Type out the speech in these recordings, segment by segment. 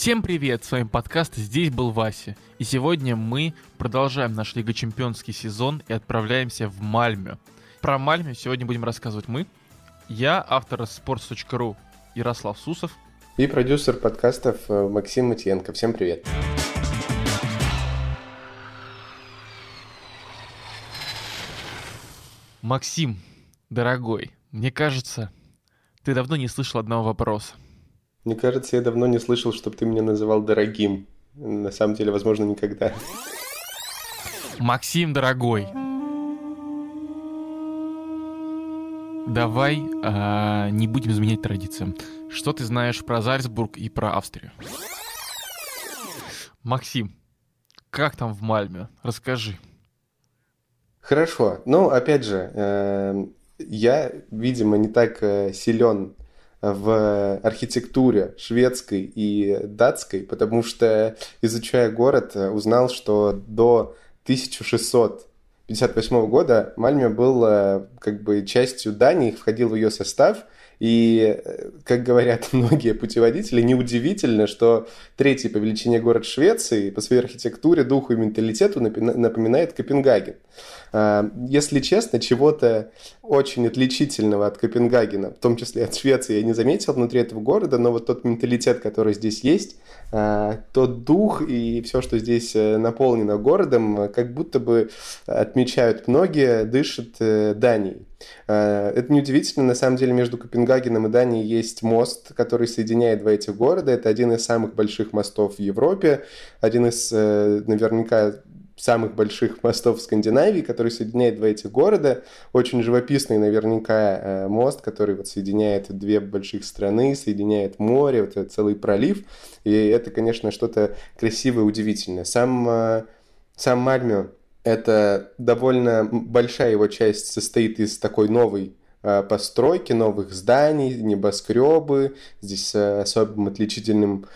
Всем привет, с вами подкаст «Здесь был Вася». И сегодня мы продолжаем наш Лига Чемпионский сезон и отправляемся в Мальмё. Про Мальмё сегодня будем рассказывать мы. Я, автор sports.ru Ярослав Сусов. И продюсер подкастов э, Максим Матьенко. Всем привет. Максим, дорогой, мне кажется, ты давно не слышал одного вопроса – мне кажется, я давно не слышал, чтобы ты меня называл дорогим. На самом деле, возможно, никогда. Максим, дорогой. Давай а, не будем изменять традициям. Что ты знаешь про Зальцбург и про Австрию? Максим, как там в Мальме? Расскажи. Хорошо. Ну, опять же, э, я, видимо, не так э, силен в архитектуре шведской и датской, потому что, изучая город, узнал, что до 1658 года Мальме был э, как бы частью Дании, входил в ее состав, и, э, как говорят многие путеводители, неудивительно, что третий по величине город Швеции по своей архитектуре, духу и менталитету напоминает Копенгаген. А, если честно, чего-то очень отличительного от Копенгагена, в том числе от Швеции, я не заметил внутри этого города, но вот тот менталитет, который здесь есть, а, тот дух и все, что здесь э, наполнено городом, как будто бы отмечают многие, дышит э, Данией. А, это неудивительно, на самом деле между Копенгагеном и Данией есть мост, который соединяет два этих города. Это один из самых больших мостов в Европе, один из э, наверняка самых больших мостов в Скандинавии, который соединяет два этих города. Очень живописный наверняка э, мост, который вот соединяет две больших страны, соединяет море, вот этот целый пролив. И это, конечно, что-то красивое, удивительное. Сам, э, сам Мальмё — это довольно большая его часть состоит из такой новой э, постройки, новых зданий, небоскребы. Здесь особым отличительным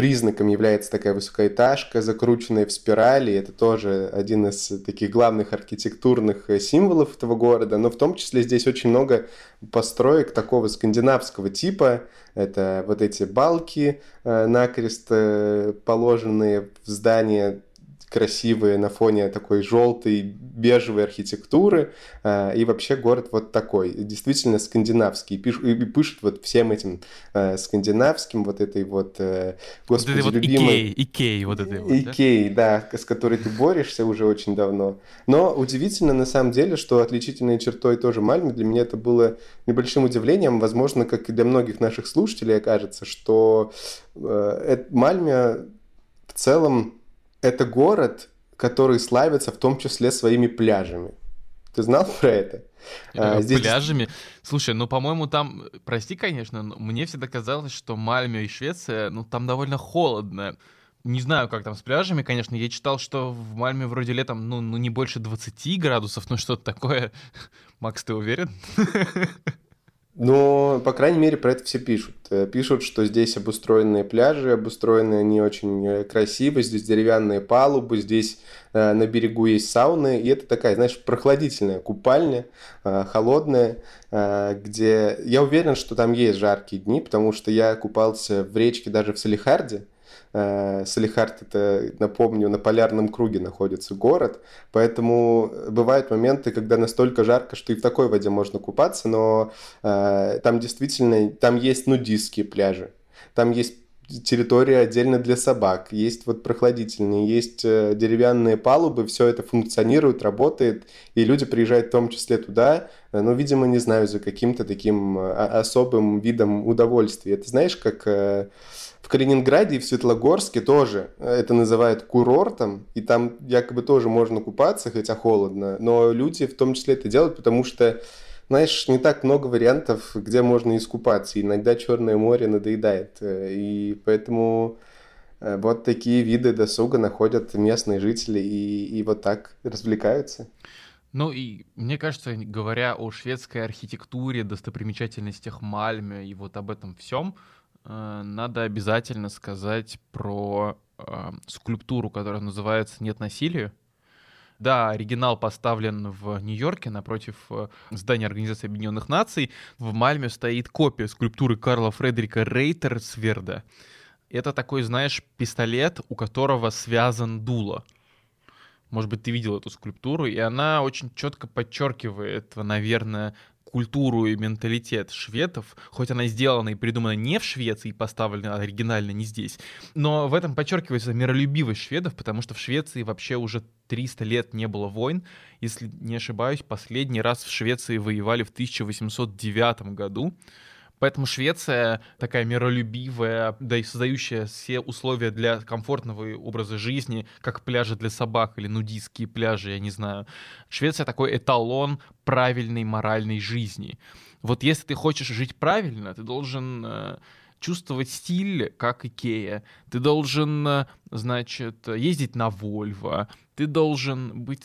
признаком является такая высокоэтажка, закрученная в спирали. Это тоже один из таких главных архитектурных э, символов этого города. Но в том числе здесь очень много построек такого скандинавского типа. Это вот эти балки э, накрест э, положенные в здание красивые на фоне такой желтой, бежевой архитектуры. А, и вообще город вот такой, действительно скандинавский. И пишут вот всем этим э, скандинавским, вот этой вот, э, господи, вот любимой... Икей, вот этой вот, Икей, да? да, с которой ты борешься уже очень давно. Но удивительно на самом деле, что отличительной чертой тоже Мальме для меня это было небольшим удивлением, возможно, как и для многих наших слушателей окажется, что э, Мальме в целом это город, который славится в том числе своими пляжами. Ты знал про это? А, здесь... Пляжами? Слушай, ну, по-моему, там, прости, конечно, но мне всегда казалось, что Мальме и Швеция, ну, там довольно холодно. Не знаю, как там с пляжами, конечно. Я читал, что в Мальме вроде летом, ну, ну не больше 20 градусов, ну, что-то такое. Макс, ты уверен? Но, по крайней мере, про это все пишут. Э, пишут, что здесь обустроенные пляжи, обустроены они очень э, красиво, здесь деревянные палубы, здесь э, на берегу есть сауны, и это такая, знаешь, прохладительная купальня, э, холодная, э, где я уверен, что там есть жаркие дни, потому что я купался в речке даже в Салихарде, Салихард, это, напомню, на полярном круге находится город, поэтому бывают моменты, когда настолько жарко, что и в такой воде можно купаться, но э, там действительно, там есть нудистские пляжи, там есть территория отдельно для собак, есть вот прохладительные, есть э, деревянные палубы, все это функционирует, работает, и люди приезжают в том числе туда, э, ну, видимо, не знаю, за каким-то таким э, особым видом удовольствия. Это знаешь, как э, Калининграде и в Светлогорске тоже это называют курортом, и там якобы тоже можно купаться, хотя холодно, но люди в том числе это делают, потому что знаешь, не так много вариантов, где можно искупаться. Иногда Черное море надоедает. И поэтому э, вот такие виды досуга находят местные жители и, и вот так развлекаются. Ну и мне кажется, говоря о шведской архитектуре, достопримечательностях Мальме и вот об этом всем, Э, надо обязательно сказать про э, скульптуру, которая называется «Нет насилию». Да, оригинал поставлен в Нью-Йорке напротив э, здания Организации Объединенных Наций. В Мальме стоит копия скульптуры Карла Фредерика Рейтерсверда. это такой, знаешь, пистолет, у которого связан дуло. Может быть, ты видел эту скульптуру, и она очень четко подчеркивает, наверное, культуру и менталитет шведов, хоть она сделана и придумана не в Швеции, поставлена оригинально не здесь, но в этом подчеркивается миролюбивость шведов, потому что в Швеции вообще уже 300 лет не было войн. Если не ошибаюсь, последний раз в Швеции воевали в 1809 году. Поэтому Швеция такая миролюбивая, да и создающая все условия для комфортного образа жизни, как пляжи для собак или нудистские пляжи, я не знаю. Швеция такой эталон правильной моральной жизни. Вот если ты хочешь жить правильно, ты должен э, чувствовать стиль, как Икея. Ты должен, э, значит, ездить на Вольво. Ты должен быть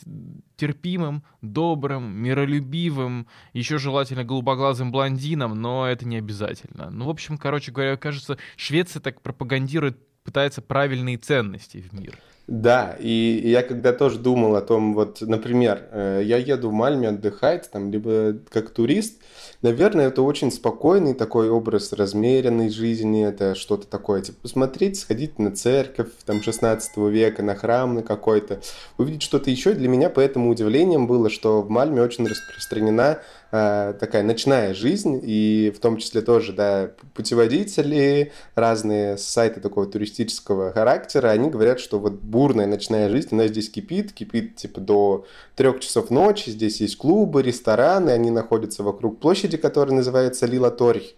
терпимым, добрым, миролюбивым, еще желательно голубоглазым блондином, но это не обязательно. Ну, в общем, короче говоря, кажется, Швеция так пропагандирует, пытается правильные ценности в мир. Да, и я когда тоже думал о том, вот, например, э, я еду в Мальме отдыхать, там, либо как турист, наверное, это очень спокойный такой образ размеренной жизни, это что-то такое, типа, посмотреть, сходить на церковь, там, 16 века, на храм на какой-то, увидеть что-то еще. Для меня поэтому удивлением было, что в Мальме очень распространена такая ночная жизнь, и в том числе тоже, да, путеводители, разные сайты такого туристического характера, они говорят, что вот бурная ночная жизнь, она здесь кипит, кипит типа до трех часов ночи, здесь есть клубы, рестораны, они находятся вокруг площади, которая называется Лила Торь.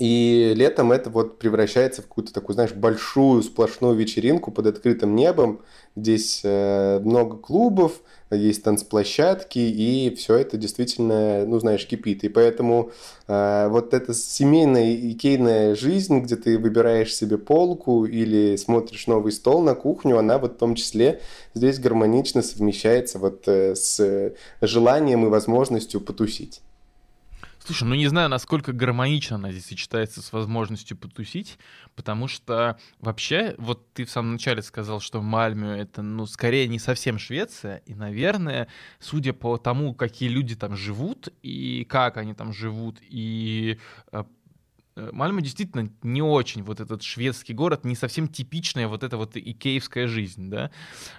И летом это вот превращается в какую-то такую, знаешь, большую сплошную вечеринку под открытым небом. Здесь э, много клубов, есть танцплощадки, и все это действительно, ну, знаешь, кипит. И поэтому э, вот эта семейная икейная жизнь, где ты выбираешь себе полку или смотришь новый стол на кухню, она вот в том числе здесь гармонично совмещается вот э, с желанием и возможностью потусить. Слушай, ну не знаю, насколько гармонично она здесь сочетается с возможностью потусить, потому что вообще, вот ты в самом начале сказал, что Мальмё это, ну, скорее не совсем Швеция, и, наверное, судя по тому, какие люди там живут, и как они там живут, и э, э, Мальмö действительно не очень вот этот шведский город, не совсем типичная вот эта вот икеевская жизнь, да,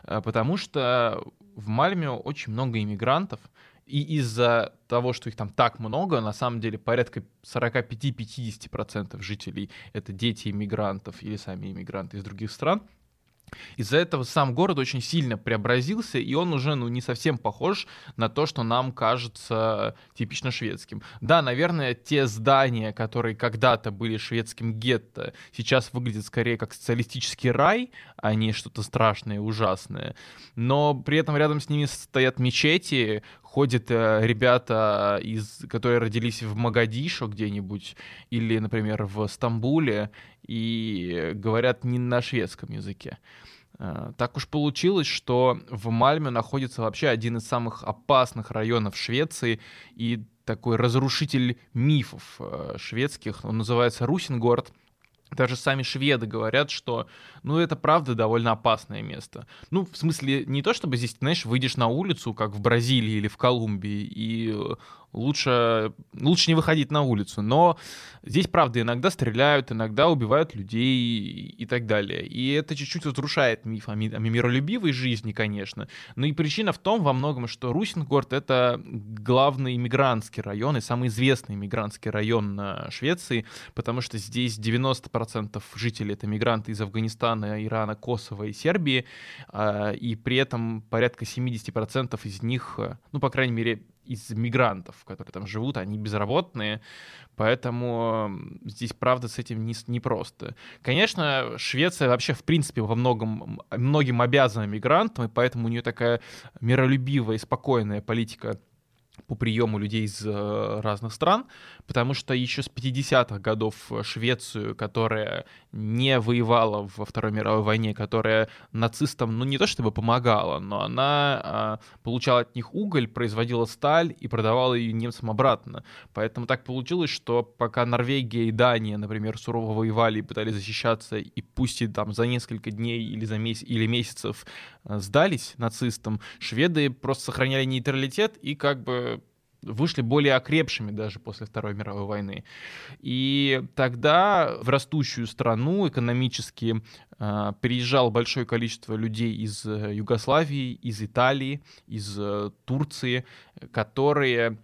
э, потому что в Мальме очень много иммигрантов, и из-за того, что их там так много, на самом деле порядка 45-50% жителей — это дети иммигрантов или сами иммигранты из других стран, из-за этого сам город очень сильно преобразился, и он уже ну, не совсем похож на то, что нам кажется типично шведским. Да, наверное, те здания, которые когда-то были шведским гетто, сейчас выглядят скорее как социалистический рай, а не что-то страшное и ужасное. Но при этом рядом с ними стоят мечети, ходят э, ребята, из, которые родились в Магадишо где-нибудь, или, например, в Стамбуле, и говорят не на шведском языке. Э, так уж получилось, что в Мальме находится вообще один из самых опасных районов Швеции и такой разрушитель мифов э, шведских. Он называется Русингорд. Даже сами шведы говорят, что, ну, это правда довольно опасное место. Ну, в смысле, не то чтобы здесь, знаешь, выйдешь на улицу, как в Бразилии или в Колумбии, и лучше, лучше не выходить на улицу. Но здесь, правда, иногда стреляют, иногда убивают людей и так далее. И это чуть-чуть разрушает миф о, ми- о миролюбивой жизни, конечно. Но и причина в том во многом, что Русингорд — это главный иммигрантский район и самый известный иммигрантский район на Швеции, потому что здесь 90% жителей — это мигранты из Афганистана, Ирана, Косово и Сербии, а, и при этом порядка 70% из них, ну, по крайней мере, из мигрантов, которые там живут, они безработные, поэтому здесь, правда, с этим не, не просто. Конечно, Швеция вообще, в принципе, во многом, многим обязана мигрантам, и поэтому у нее такая миролюбивая и спокойная политика по приему людей из э, разных стран, потому что еще с 50-х годов Швецию, которая не воевала во Второй мировой войне, которая нацистам, ну не то чтобы помогала, но она э, получала от них уголь, производила сталь и продавала ее немцам обратно. Поэтому так получилось, что пока Норвегия и Дания, например, сурово воевали и пытались защищаться, и пусть и там за несколько дней или за месяц или месяцев э, сдались нацистам, шведы просто сохраняли нейтралитет и как бы вышли более окрепшими даже после Второй мировой войны. И тогда в растущую страну экономически э, приезжало большое количество людей из э, Югославии, из Италии, из э, Турции, которые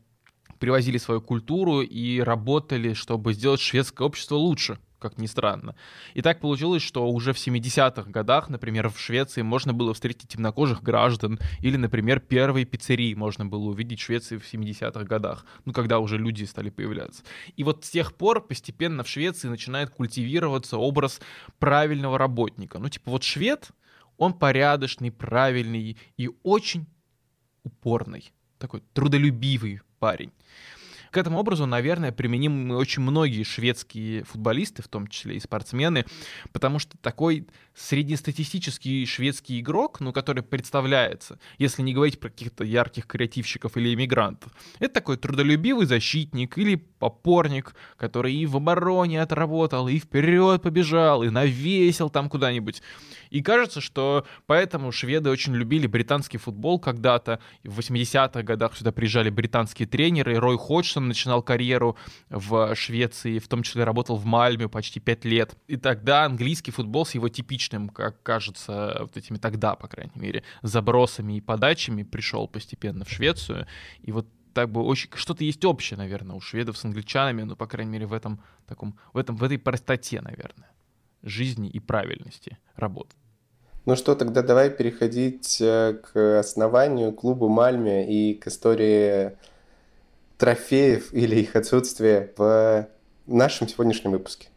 привозили свою культуру и работали, чтобы сделать шведское общество лучше как ни странно. И так получилось, что уже в 70-х годах, например, в Швеции можно было встретить темнокожих граждан, или, например, первые пиццерии можно было увидеть в Швеции в 70-х годах, ну, когда уже люди стали появляться. И вот с тех пор постепенно в Швеции начинает культивироваться образ правильного работника. Ну, типа вот швед, он порядочный, правильный и очень упорный, такой трудолюбивый парень. К этому образу, наверное, применимы очень многие шведские футболисты, в том числе и спортсмены, потому что такой среднестатистический шведский игрок, ну, который представляется, если не говорить про каких-то ярких креативщиков или иммигрантов, это такой трудолюбивый защитник или опорник, который и в обороне отработал, и вперед побежал, и навесил там куда-нибудь. И кажется, что поэтому шведы очень любили британский футбол когда-то. В 80-х годах сюда приезжали британские тренеры. Рой Ходжсон начинал карьеру в Швеции, в том числе работал в Мальме почти 5 лет. И тогда английский футбол с его типичным, как кажется, вот этими тогда, по крайней мере, забросами и подачами пришел постепенно в Швецию. И вот так бы очень что-то есть общее, наверное, у шведов с англичанами, ну, по крайней мере, в этом таком, в этом, в этой простоте, наверное, жизни и правильности работы. Ну что, тогда давай переходить э, к основанию клуба Мальме и к истории трофеев или их отсутствия в нашем сегодняшнем выпуске.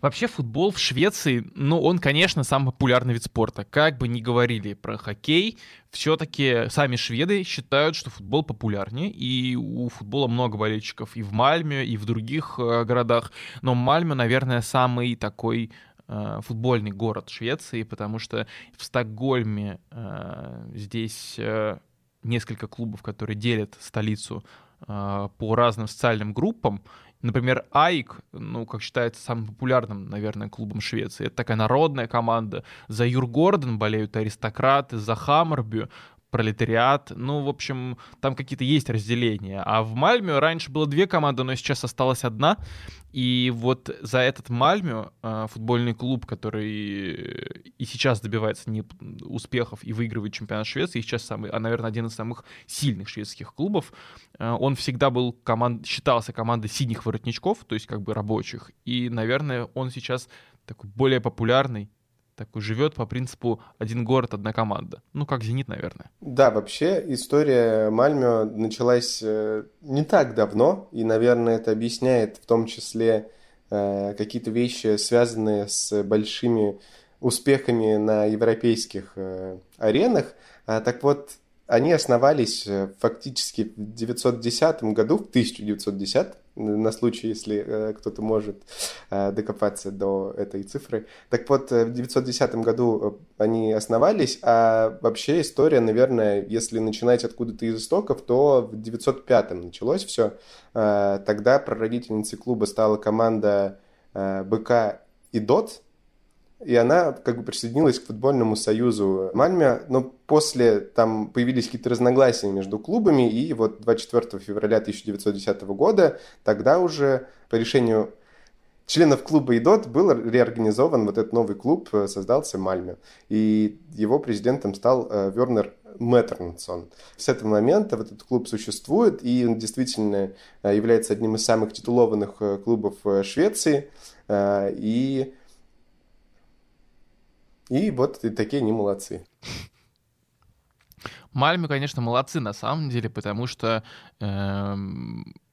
Вообще футбол в Швеции, ну, он, конечно, самый популярный вид спорта. Как бы ни говорили про хоккей, все-таки сами шведы считают, что футбол популярнее, и у футбола много болельщиков и в Мальме, и в других э, городах. Но Мальме, наверное, самый такой футбольный город Швеции, потому что в Стокгольме э, здесь э, несколько клубов, которые делят столицу э, по разным социальным группам, Например, Айк, ну, как считается, самым популярным, наверное, клубом Швеции. Это такая народная команда. За Юр Гордон болеют аристократы, за Хаммербю пролетариат. Ну, в общем, там какие-то есть разделения. А в Мальме раньше было две команды, но сейчас осталась одна. И вот за этот Мальмю э, футбольный клуб, который и сейчас добивается не успехов и выигрывает чемпионат Швеции, и сейчас самый, а, наверное, один из самых сильных шведских клубов, э, он всегда был команд, считался командой синих воротничков, то есть как бы рабочих. И, наверное, он сейчас такой более популярный такой живет по принципу один город, одна команда. Ну, как «Зенит», наверное. Да, вообще история Мальмё началась э, не так давно, и, наверное, это объясняет в том числе э, какие-то вещи, связанные с большими успехами на европейских э, аренах. А, так вот, они основались фактически в 910 году, в 1910, на случай, если э, кто-то может э, докопаться до этой цифры. Так вот, в 910 году они основались, а вообще история, наверное, если начинать откуда-то из истоков, то в 905 началось все. Тогда прародительницей клуба стала команда БК и ДОТ, и она как бы присоединилась к футбольному союзу Мальме, но после там появились какие-то разногласия между клубами, и вот 24 февраля 1910 года тогда уже по решению членов клуба ИДОТ был реорганизован вот этот новый клуб, э, создался Мальме, и его президентом стал э, Вернер Меттернсон. С этого момента вот этот клуб существует, и он действительно э, является одним из самых титулованных клубов Швеции, и и вот и такие они молодцы. Мальме, конечно, молодцы на самом деле, потому что, э,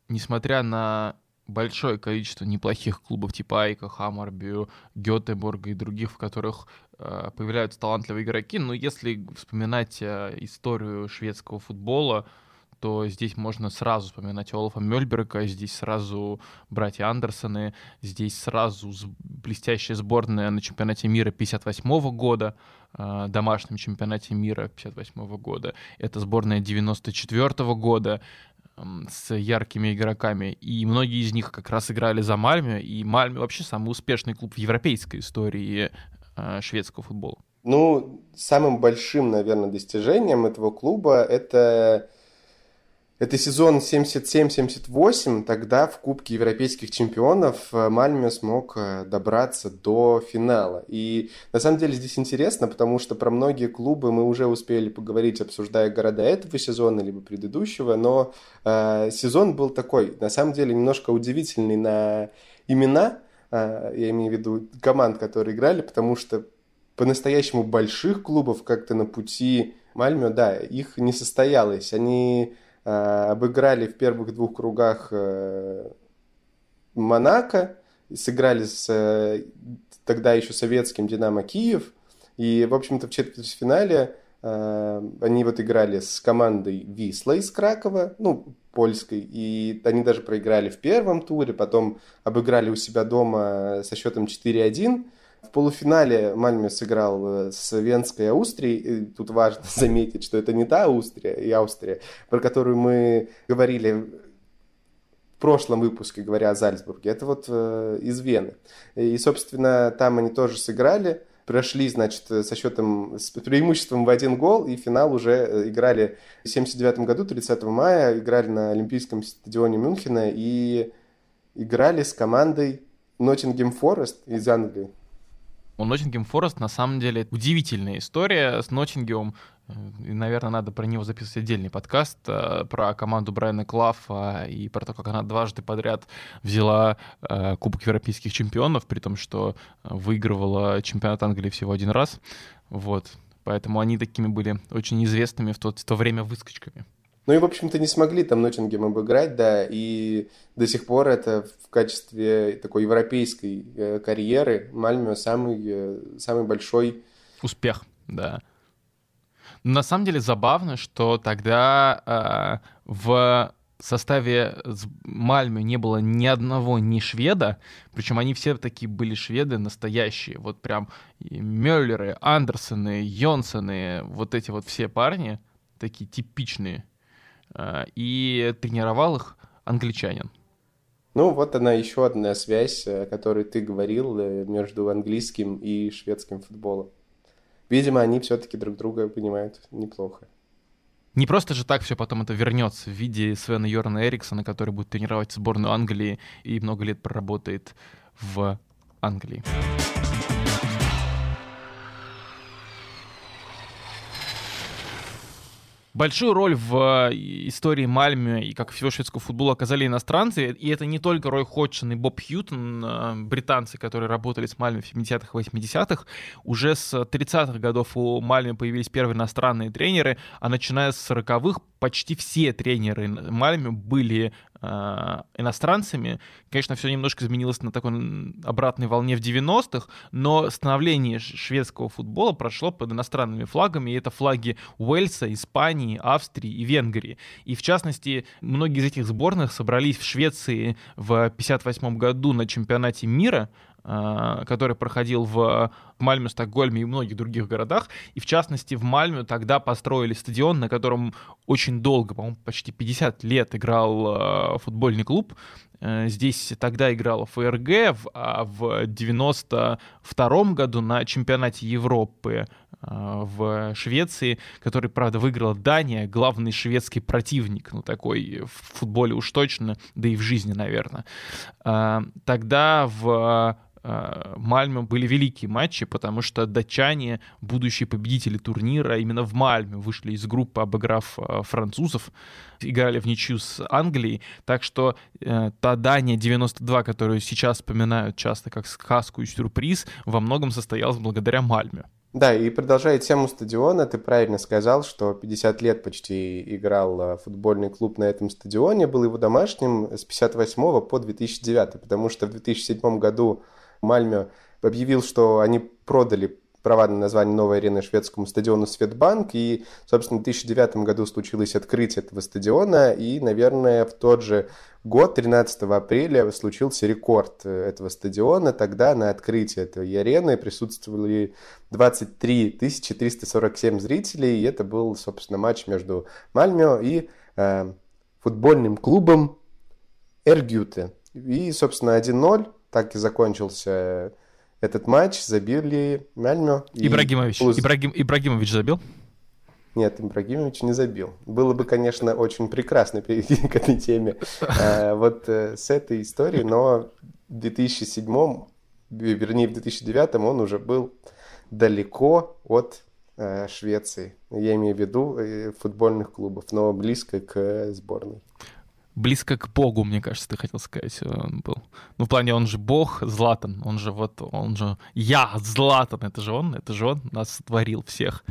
несмотря на большое количество неплохих клубов типа Айка, Хаммарбю, Гетеборга и других, в которых э, появляются талантливые игроки, но если вспоминать э, историю шведского футбола, то здесь можно сразу вспоминать Олафа Мёльберга, здесь сразу братья Андерсоны, здесь сразу блестящая сборная на чемпионате мира 58 года, э, домашнем чемпионате мира 58 года. Это сборная 94 года с яркими игроками, и многие из них как раз играли за Мальме, и Мальме вообще самый успешный клуб в европейской истории э, шведского футбола. Ну, самым большим, наверное, достижением этого клуба это это сезон 77-78, тогда в Кубке Европейских чемпионов э, Мальме смог э, добраться до финала. И на самом деле здесь интересно, потому что про многие клубы мы уже успели поговорить, обсуждая города этого сезона, либо предыдущего, но э, сезон был такой, на самом деле, немножко удивительный на имена, э, я имею в виду команд, которые играли, потому что по-настоящему больших клубов как-то на пути Мальме, да, их не состоялось. Они обыграли в первых двух кругах э, Монако, сыграли с э, тогда еще советским Динамо Киев, и, в общем-то, в четвертьфинале они вот играли с командой Висла из Кракова, ну, польской, и они даже проиграли в первом туре, потом обыграли у себя дома со счетом 4-1, в полуфинале Мальме сыграл э, с Венской Аустрией. И тут важно заметить, что это не та Австрия и Австрия, про которую мы говорили в прошлом выпуске, говоря о Зальцбурге. Это вот э, из Вены. И, собственно, там они тоже сыграли. Прошли, значит, со счетом, с преимуществом в один гол, и финал уже э, играли в 79 году, 30 мая, играли на Олимпийском стадионе Мюнхена и играли с командой Ноттингем Форест из Англии. У Ноттингем Форест на самом деле удивительная история с Ноттингемом. И, наверное, надо про него записывать отдельный подкаст, э, про команду Брайана Клаффа и про то, как она дважды подряд взяла э, Кубок Европейских чемпионов, при том, что выигрывала чемпионат Англии всего один раз. Вот. Поэтому они такими были очень известными в то, в то время выскочками. Ну и, в общем-то, не смогли там Ноттингем обыграть, да, и до сих пор это в качестве такой европейской э, карьеры Мальмё самый, э, самый большой... Успех, да. На самом деле забавно, что тогда э, в составе Мальмы не было ни одного ни шведа, причем они все такие были шведы настоящие, вот прям Мюллеры, Андерсоны, Йонсоны, вот эти вот все парни, такие типичные и тренировал их англичанин. Ну, вот она еще одна связь, о которой ты говорил, э, между английским и шведским футболом. Видимо, они все-таки друг друга понимают неплохо. Не просто же так все потом это вернется в виде Свена Йорна Эриксона, который будет тренировать сборную Англии и много лет проработает в Англии. Большую роль в э, истории Мальме и как всего шведского футбола оказали иностранцы, и это не только Рой Ходгсон и Боб Хьютон, э, британцы, которые работали с Мальме в 70-х, 80-х. Уже с 30-х годов у Мальме появились первые иностранные тренеры, а начиная с 40-х почти все тренеры Мальме были э, иностранцами. Конечно, все немножко изменилось на такой обратной волне в 90-х, но становление шведского футбола прошло под иностранными флагами, и это флаги Уэльса, Испании, Австрии и Венгрии. И в частности, многие из этих сборных собрались в Швеции в 58 году на чемпионате мира, который проходил в Мальме, Стокгольме и многих других городах. И в частности в Мальме тогда построили стадион, на котором очень долго, по-моему, почти 50 лет играл футбольный клуб. Э, здесь тогда играла ФРГ, а в 92 году на чемпионате Европы э, в Швеции, который, правда, выиграла Дания, главный шведский противник, ну, такой в футболе уж точно, да и в жизни, наверное. Тогда в Мальме были великие матчи, потому что датчане, будущие победители турнира, именно в Мальме вышли из группы, обыграв э, французов, играли в ничью с Англией, так что э, та Дания 92, которую сейчас вспоминают часто как сказку и сюрприз, во многом состоялась благодаря Мальме. Да, и продолжая тему стадиона, ты правильно сказал, что 50 лет почти играл э, футбольный клуб на этом стадионе, был его домашним с 58 по 2009, потому что в 2007 году Мальме объявил, что они продали права на название новой арены шведскому стадиону Светбанк, и, собственно, в 2009 году случилось открытие этого стадиона, и, наверное, в тот же год, 13 апреля, случился рекорд э, этого стадиона. Тогда на открытии этой арены присутствовали 23 347 зрителей, и это был, собственно, матч между Мальмё и э, футбольным клубом Эргюте. И, собственно, 1-0 так и закончился этот матч забили Мальмё. Ибрагимович. Плюс... Ибрагим... Ибрагимович забил? Нет, Ибрагимович не забил. Было бы, конечно, очень прекрасно перейти к этой теме а, вот э, с этой истории, но в 2007, вернее, в 2009 он уже был далеко от э, Швеции. Я имею в виду э, футбольных клубов, но близко к сборной близко к Богу, мне кажется, ты хотел сказать, он был. Ну, в плане, он же Бог, Златан, он же вот, он же, я, Златан, это же он, это же он нас сотворил всех.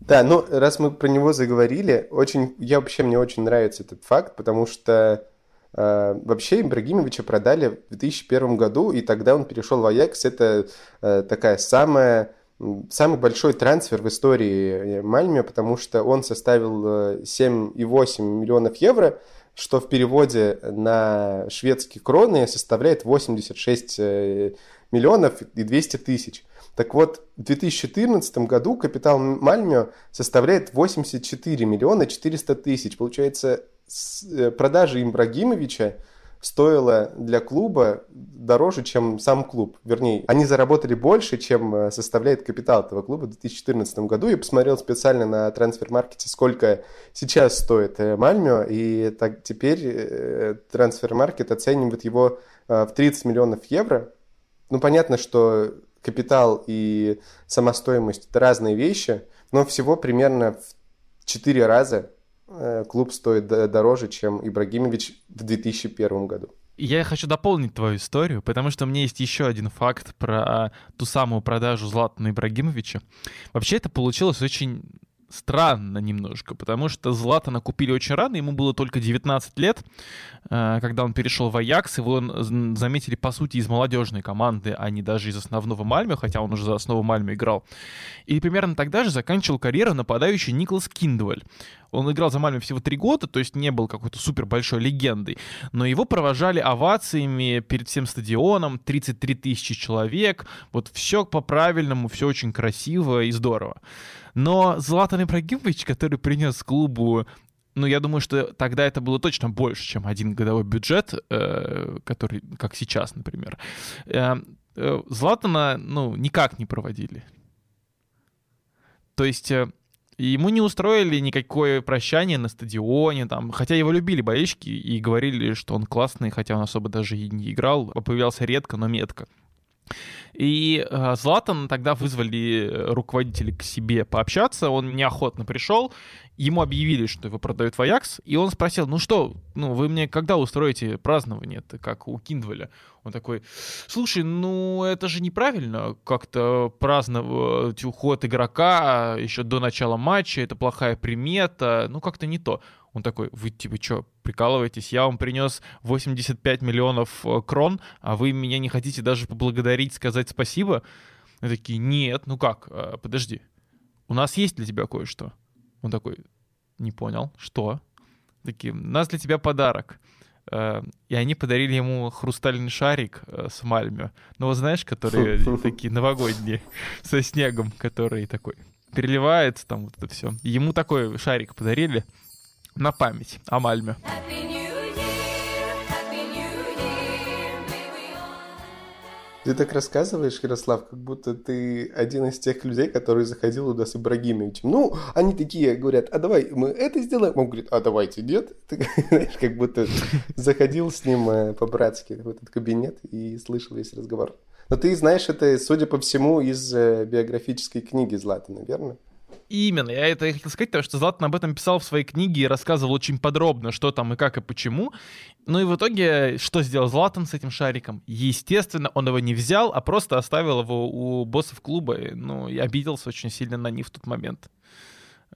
Да, ну, раз мы про него заговорили, очень, я вообще, мне очень нравится этот факт, потому что э, вообще Ибрагимовича продали в 2001 году, и тогда он перешел в Аякс, это э, такая самая самый большой трансфер в истории Мальме, потому что он составил 7,8 э, миллионов евро, что в переводе на шведские кроны составляет 86 э, миллионов и 200 тысяч. Так вот, в 2014 году капитал Мальмё составляет 84 миллиона 400 тысяч. Получается, э, продажа Имбрагимовича стоило для клуба дороже, чем сам клуб. Вернее, они заработали больше, чем э, составляет капитал этого клуба в 2014 году. Я посмотрел специально на трансфер-маркете, сколько сейчас стоит э, Мальмё, и так теперь э, трансфер-маркет оценивает его в 30 миллионов евро. Ну, понятно, что капитал и сама стоимость – это разные вещи, но всего примерно в 4 раза клуб стоит дороже, чем Ибрагимович в 2001 году. Я хочу дополнить твою историю, потому что у меня есть еще один факт про ту самую продажу Златана Ибрагимовича. Вообще это получилось очень странно немножко, потому что Златана купили очень рано, ему было только 19 лет, э, когда он перешел в Аякс, его заметили, по сути, из молодежной команды, а не даже из основного Мальмё, хотя он уже за основу Мальмё играл. И примерно тогда же заканчивал карьеру нападающий Николас Киндвель. Он играл за Мальмё всего три года, то есть не был какой-то супер большой легендой, но его провожали овациями перед всем стадионом, 33 тысячи человек, вот все по-правильному, все очень красиво и здорово. Но Златан Ибрагимович, который принес клубу ну, я думаю, что тогда это было точно больше, чем один годовой бюджет, э, который, как сейчас, например. Э, э, Златана, ну, никак не проводили. То есть ему не устроили никакое прощание на стадионе, там, хотя его любили болельщики и говорили, что он классный, хотя он особо даже и не играл, появлялся редко, но метко. И э, Златан тогда вызвали э, руководителей к себе пообщаться, он неохотно пришел, ему объявили, что его продают в Аякс, и он спросил, ну что, ну вы мне когда устроите празднование, это как у Киндвеля? Он такой, слушай, ну это же неправильно, как-то праздновать уход игрока еще до начала матча, это плохая примета, ну как-то не то. Он такой, вы типа что, прикалываетесь? Я вам принес 85 миллионов э, крон, а вы меня не хотите даже поблагодарить, сказать спасибо? Мы такие, нет, ну как, э, подожди, у нас есть для тебя кое-что. Он такой, не понял, что? Такие, у нас для тебя подарок. Э, и они подарили ему хрустальный шарик с Мальме. Ну, вот знаешь, которые такие новогодние, со снегом, который такой переливается, там вот это все. Ему такой шарик подарили на память о Мальме. Ты так рассказываешь, Ярослав, как будто ты один из тех людей, который заходил туда с Ибрагимовичем. Ну, они такие говорят, а давай мы это сделаем. Он говорит, а давайте нет. Ты знаешь, как будто заходил с ним э, по-братски в этот кабинет и слышал весь разговор. Но ты знаешь это, судя по всему, из э, биографической книги Златана, верно? Именно, я это хотел сказать, потому что Златан об этом писал в своей книге и рассказывал очень подробно, что там и как и почему. Ну и в итоге, что сделал Златан с этим шариком? Естественно, он его не взял, а просто оставил его у боссов клуба, ну и обиделся очень сильно на них в тот момент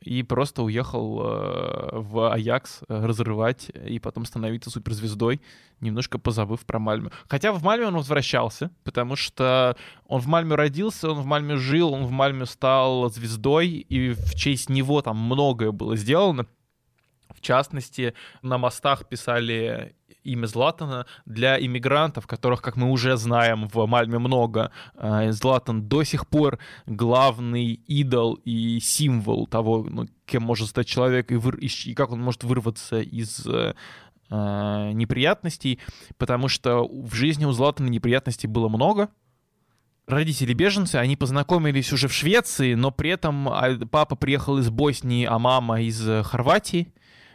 и просто уехал э, в Аякс э, разрывать и потом становиться суперзвездой, немножко позабыв про Мальмю. Хотя в Мальме он возвращался, потому что он в Мальме родился, он в Мальме жил, он в Мальме стал звездой, и в честь него там многое было сделано. В частности, на мостах писали имя Златана для иммигрантов, которых, как мы уже знаем, в Мальме много. А, Златан до сих пор главный идол и символ того, ну, кем может стать человек и, выр... и как он может вырваться из э, неприятностей, потому что в жизни у Златана неприятностей было много, родители беженцы, они познакомились уже в Швеции, но при этом а, папа приехал из Боснии, а мама из э, Хорватии.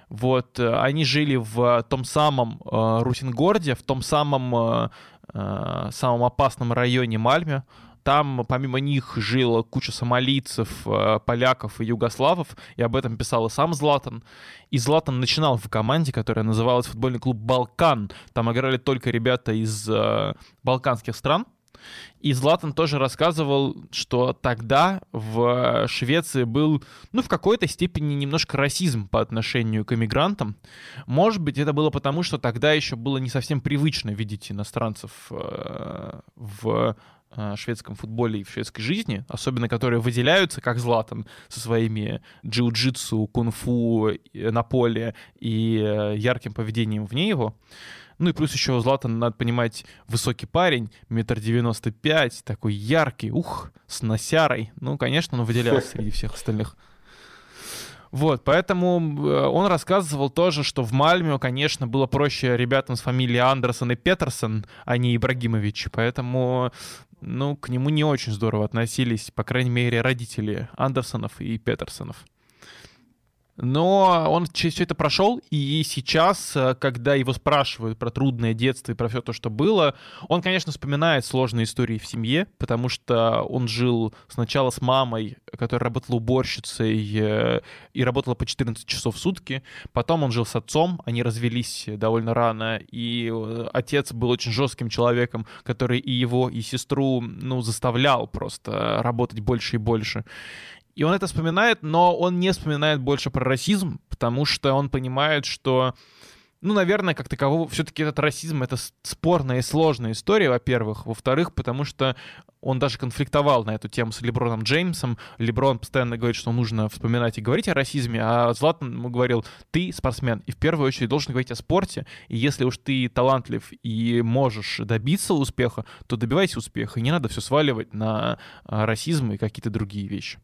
Вот, э, они жили в том самом э, Рутингорде, в том самом, э, э, самом опасном районе Мальме. Там помимо них жила куча сомалийцев, э, поляков и югославов, и об этом писал и сам Златан. И Златан начинал в команде, которая называлась футбольный клуб «Балкан». Там играли только ребята из э, балканских стран. И Златан тоже рассказывал, что тогда в Швеции был, ну, в какой-то степени немножко расизм по отношению к иммигрантам. Может быть, это было потому, что тогда еще было не совсем привычно видеть иностранцев э, в э, шведском футболе и в шведской жизни, особенно которые выделяются, как Златан, со своими джиу-джитсу, кунг-фу на поле и э, ярким поведением вне его. Ну и плюс еще Златан, надо понимать, высокий парень, метр девяносто пять, такой яркий, ух, с носярой. Ну, конечно, он выделялся среди всех остальных. Вот, поэтому э, он рассказывал тоже, что в Мальме, конечно, было проще ребятам с фамилией Андерсон и Петерсон, а не Ибрагимович. Поэтому, ну, к нему не очень здорово относились, по крайней мере, родители Андерсонов и Петерсонов. Но он все это прошел, и сейчас, э, когда его спрашивают про трудное детство и про все то, что было, он, конечно, вспоминает сложные истории в семье, потому что он жил сначала с мамой, которая работала уборщицей э, и работала по 14 часов в сутки. Потом он жил с отцом, они развелись довольно рано, и э, отец был очень жестким человеком, который и его, и сестру, ну, заставлял просто работать больше и больше. И он это вспоминает, но он не вспоминает больше про расизм, потому что он понимает, что, ну, наверное, как такового, все-таки этот расизм — это спорная и сложная история, во-первых. Во-вторых, потому что он даже конфликтовал на эту тему с Леброном Джеймсом. Леброн постоянно говорит, что нужно вспоминать и говорить о расизме, а Златан ему говорил, ты спортсмен, и в первую очередь должен говорить о спорте, и если уж ты талантлив и можешь добиться успеха, то добивайся успеха, и не надо все сваливать на а, расизм и какие-то другие вещи.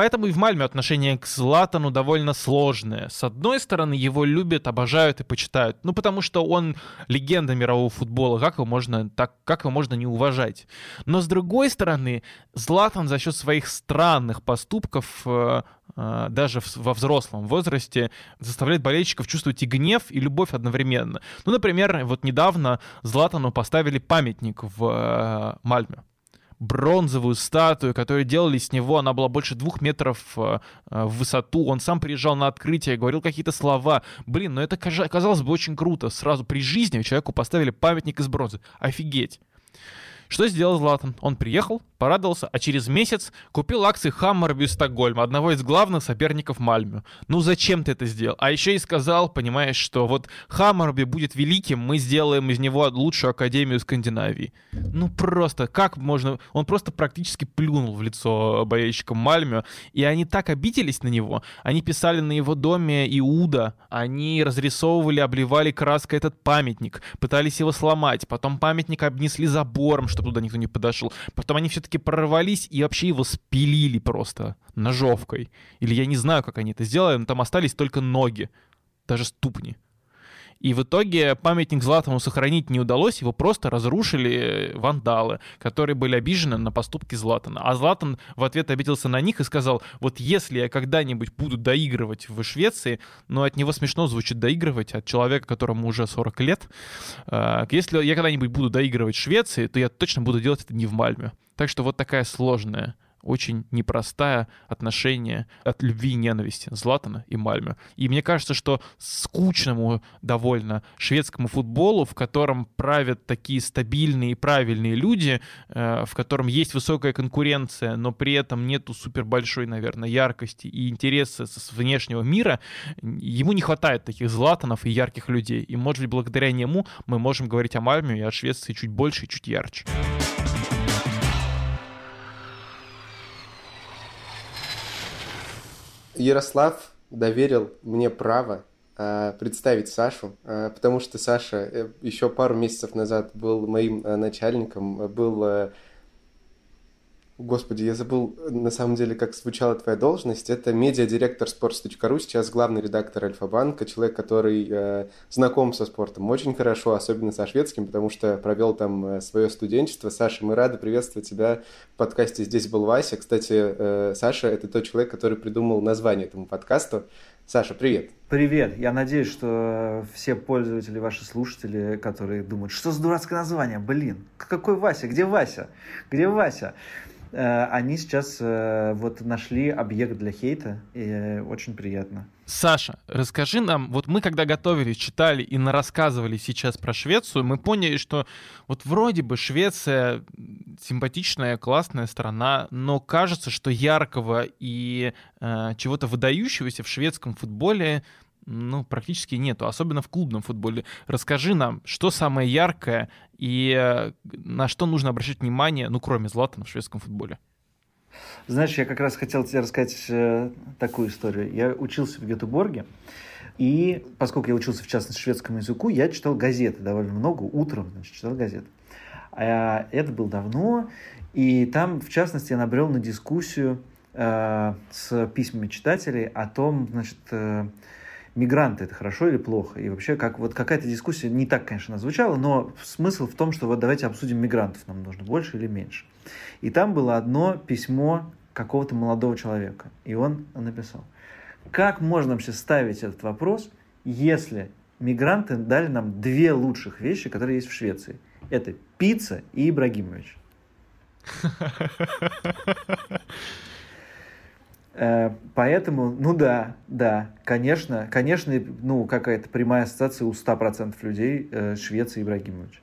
Поэтому и в Мальме отношение к Златану довольно сложное. С одной стороны, его любят, обожают и почитают. Ну, потому что он легенда мирового футбола. Как его можно, так, как его можно не уважать? Но с другой стороны, Златан за счет своих странных поступков э, э, даже во взрослом возрасте заставляет болельщиков чувствовать и гнев, и любовь одновременно. Ну, например, вот недавно Златану поставили памятник в э, Мальме бронзовую статую, которую делали с него. Она была больше двух метров э, э, в высоту. Он сам приезжал на открытие, говорил какие-то слова. Блин, ну это казалось бы очень круто. Сразу при жизни человеку поставили памятник из бронзы. Офигеть. Что сделал Златан? Он приехал, порадовался, а через месяц купил акции Хаммерби Стокгольма, одного из главных соперников Мальмю. Ну зачем ты это сделал? А еще и сказал, понимаешь, что вот Хаммерби будет великим, мы сделаем из него лучшую академию Скандинавии. Ну просто, как можно... Он просто практически плюнул в лицо болельщикам Мальмю, и они так обиделись на него. Они писали на его доме Иуда, они разрисовывали, обливали краской этот памятник, пытались его сломать, потом памятник обнесли забором, что чтобы туда никто не подошел. Потом они все-таки прорвались и вообще его спилили просто ножовкой. Или я не знаю, как они это сделали, но там остались только ноги, даже ступни. И в итоге памятник Златану сохранить не удалось, его просто разрушили вандалы, которые были обижены на поступки Златана. А Златан в ответ обиделся на них и сказал, вот если я когда-нибудь буду доигрывать в Швеции, но от него смешно звучит доигрывать, от человека, которому уже 40 лет, а, если я когда-нибудь буду доигрывать в Швеции, то я точно буду делать это не в Мальме. Так что вот такая сложная очень непростое отношение от любви и ненависти Златана и Мальме. И мне кажется, что скучному довольно шведскому футболу, в котором правят такие стабильные и правильные люди, э, в котором есть высокая конкуренция, но при этом нету супер большой, наверное, яркости и интереса с внешнего мира, ему не хватает таких Златанов и ярких людей. И, может быть, благодаря нему мы можем говорить о Мальме и о Швеции чуть больше и чуть ярче. Ярослав доверил мне право э, представить Сашу, э, потому что Саша э, еще пару месяцев назад был моим начальником, был Господи, я забыл, на самом деле, как звучала твоя должность. Это медиадиректор sports.ru, сейчас главный редактор Альфа-банка, человек, который э, знаком со спортом очень хорошо, особенно со шведским, потому что провел там э, свое студенчество. Саша, мы рады приветствовать тебя в подкасте «Здесь был Вася». Кстати, э, Саша — это тот человек, который придумал название этому подкасту. Саша, привет. Привет. Я надеюсь, что все пользователи, ваши слушатели, которые думают, что за дурацкое название, блин, какой Вася, где Вася, где Вася? Э, они сейчас э, вот нашли объект для хейта, и очень приятно. Саша, расскажи нам, вот мы когда готовились, читали и рассказывали сейчас про Швецию, мы поняли, что вот вроде бы Швеция симпатичная, классная страна, но кажется, что яркого и э, чего-то выдающегося в шведском футболе ну, практически нету, особенно в клубном футболе. Расскажи нам, что самое яркое и э, на что нужно обращать внимание, ну, кроме Златана в шведском футболе? Знаешь, я как раз хотел тебе рассказать э, такую историю. Я учился в Гетеборге, и поскольку я учился, в частности, шведскому языку, я читал газеты довольно много, утром, значит, читал газеты. А это было давно, и там, в частности, я набрел на дискуссию э, с письмами читателей о том, значит, э, мигранты это хорошо или плохо. И вообще, как, вот какая-то дискуссия не так, конечно, звучала, но смысл в том, что вот давайте обсудим мигрантов, нам нужно больше или меньше. И там было одно письмо какого-то молодого человека. И он написал, как можно вообще ставить этот вопрос, если мигранты дали нам две лучших вещи, которые есть в Швеции. Это пицца и Ибрагимович. Э, поэтому, ну да, да, конечно, конечно, ну какая-то прямая ассоциация у 100% людей э, Швеции Ибрагимович.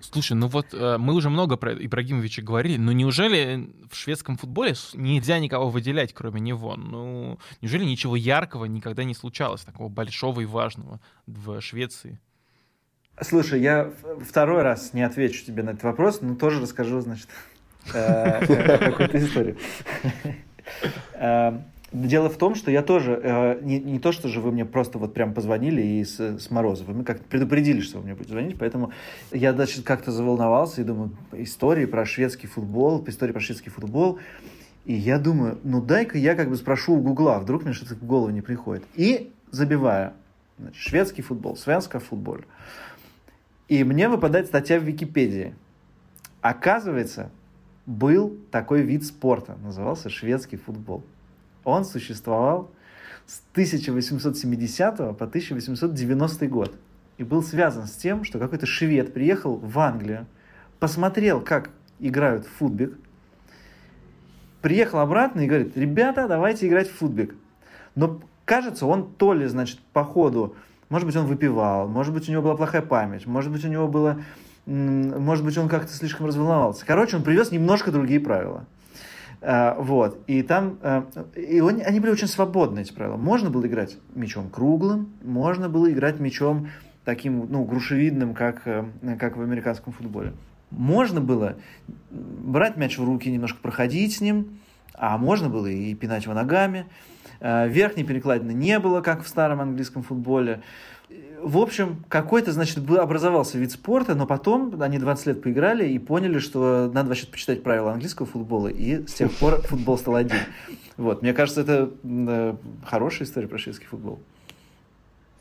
Слушай, ну вот э, мы уже много про Ибрагимовича говорили, но неужели в шведском футболе нельзя никого выделять, кроме него? Ну, неужели ничего яркого никогда не случалось, такого большого и важного в Швеции? Слушай, я второй раз не отвечу тебе на этот вопрос, но тоже расскажу, значит, какую-то историю. Э, дело в том, что я тоже, э, не, не то, что же вы мне просто вот прям позвонили и с, с Мороза, вы как-то предупредили, что вы мне будете звонить, поэтому я, значит, как-то заволновался и думаю, истории про шведский футбол, истории про шведский футбол, и я думаю, ну дай-ка я как бы спрошу у Гугла, вдруг мне что-то в голову не приходит. И забиваю, значит, шведский футбол, свенска футбол. И мне выпадает статья в Википедии. Оказывается, был такой вид спорта, назывался шведский футбол. Он существовал с 1870 по 1890 год и был связан с тем, что какой-то швед приехал в Англию, посмотрел, как играют в футбик, приехал обратно и говорит, ребята, давайте играть в футбик. Но кажется, он то ли, значит, по ходу, может быть, он выпивал, может быть, у него была плохая память, может быть, у него было может быть, он как-то слишком разволновался. Короче, он привез немножко другие правила. Uh, вот. И там... Uh, и он, они были очень свободны, эти правила. Можно было играть мячом круглым, можно было играть мячом таким, ну, грушевидным, как, uh, как в американском футболе. Можно было брать мяч в руки, немножко проходить с ним, а можно было и пинать его ногами. Верхней перекладины не было, как в старом английском футболе в общем, какой-то, значит, образовался вид спорта, но потом они 20 лет поиграли и поняли, что надо вообще почитать правила английского футбола, и с тех пор футбол стал один. Вот, мне кажется, это э, хорошая история про шведский футбол.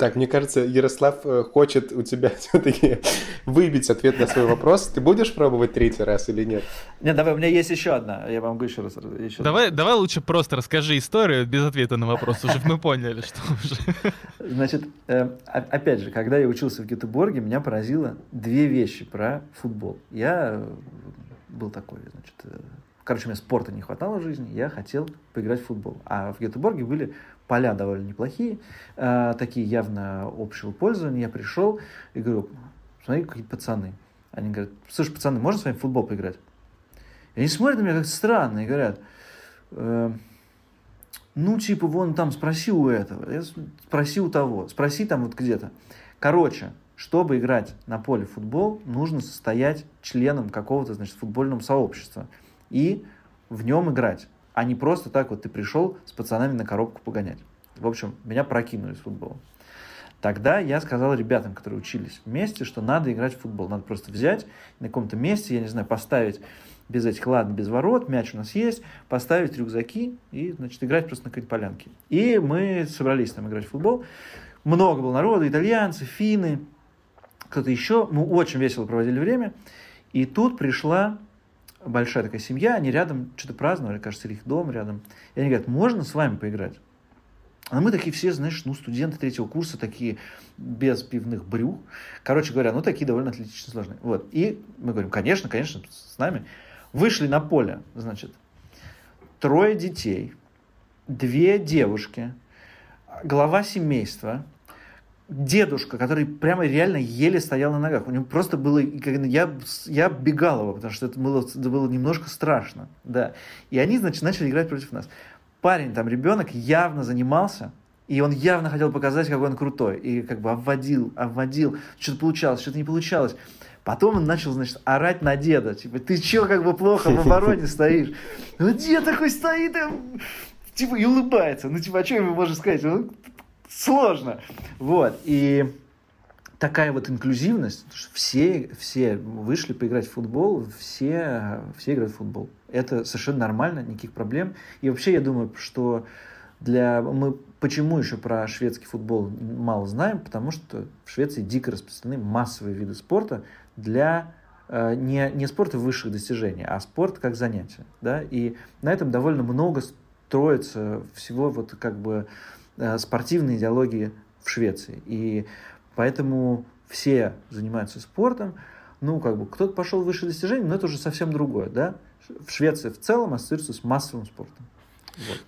Так, мне кажется, Ярослав э, хочет у тебя все-таки выбить ответ на свой вопрос. Ты будешь пробовать третий раз или нет? Нет, давай, у меня есть еще одна. Я вам могу еще раз. Еще давай, раз. давай лучше просто расскажи историю без ответа на вопрос. Уже мы поняли, что уже. Значит, э, опять же, когда я учился в Гетеборге, меня поразило две вещи про футбол. Я был такой, значит, короче, мне спорта не хватало в жизни, я хотел поиграть в футбол. А в Гетеборге были поля довольно неплохие, э, такие явно общего пользования. Я пришел и говорю, смотри, какие пацаны. Они говорят, слушай, пацаны, можно с вами в футбол поиграть? И они смотрят на меня как странно и говорят, э, ну, типа, вон там спроси у этого, спроси у того, спроси там вот где-то. Короче, чтобы играть на поле в футбол, нужно состоять членом какого-то, значит, футбольного сообщества и в нем играть а не просто так вот ты пришел с пацанами на коробку погонять. В общем, меня прокинули с футбола. Тогда я сказал ребятам, которые учились вместе, что надо играть в футбол. Надо просто взять на каком-то месте, я не знаю, поставить без этих, ладно, без ворот, мяч у нас есть, поставить рюкзаки и, значит, играть просто на какой-то полянке. И мы собрались там играть в футбол. Много было народа, итальянцы, финны, кто-то еще. Мы очень весело проводили время. И тут пришла большая такая семья, они рядом что-то праздновали, кажется, их дом рядом. И они говорят, можно с вами поиграть? А мы такие все, знаешь, ну, студенты третьего курса, такие без пивных брюк. Короче говоря, ну, такие довольно атлетично сложные. Вот. И мы говорим, конечно, конечно, с нами. Вышли на поле, значит, трое детей, две девушки, глава семейства, дедушка, который прямо реально еле стоял на ногах. У него просто было... Я, я бегал его, потому что это было, это было немножко страшно. Да. И они, значит, начали играть против нас парень, там ребенок явно занимался, и он явно хотел показать, какой он крутой. И как бы обводил, обводил, что-то получалось, что-то не получалось. Потом он начал, значит, орать на деда. Типа, ты чё, как бы плохо в обороне стоишь? Ну, дед такой стоит, типа, и улыбается. Ну, типа, а что ему можно сказать? Ну, сложно. Вот. И такая вот инклюзивность, что все, все вышли поиграть в футбол, все, все играют в футбол. Это совершенно нормально, никаких проблем. И вообще я думаю, что для... Мы почему еще про шведский футбол мало знаем? Потому что в Швеции дико распространены массовые виды спорта для э, не, не спорта высших достижений, а спорт как занятие. Да? И на этом довольно много строится всего вот как бы спортивной идеологии в Швеции. И Поэтому все занимаются спортом. Ну, как бы, кто-то пошел выше достижений, но это уже совсем другое, да? В Швеции в целом ассоциируется с массовым спортом. Вот.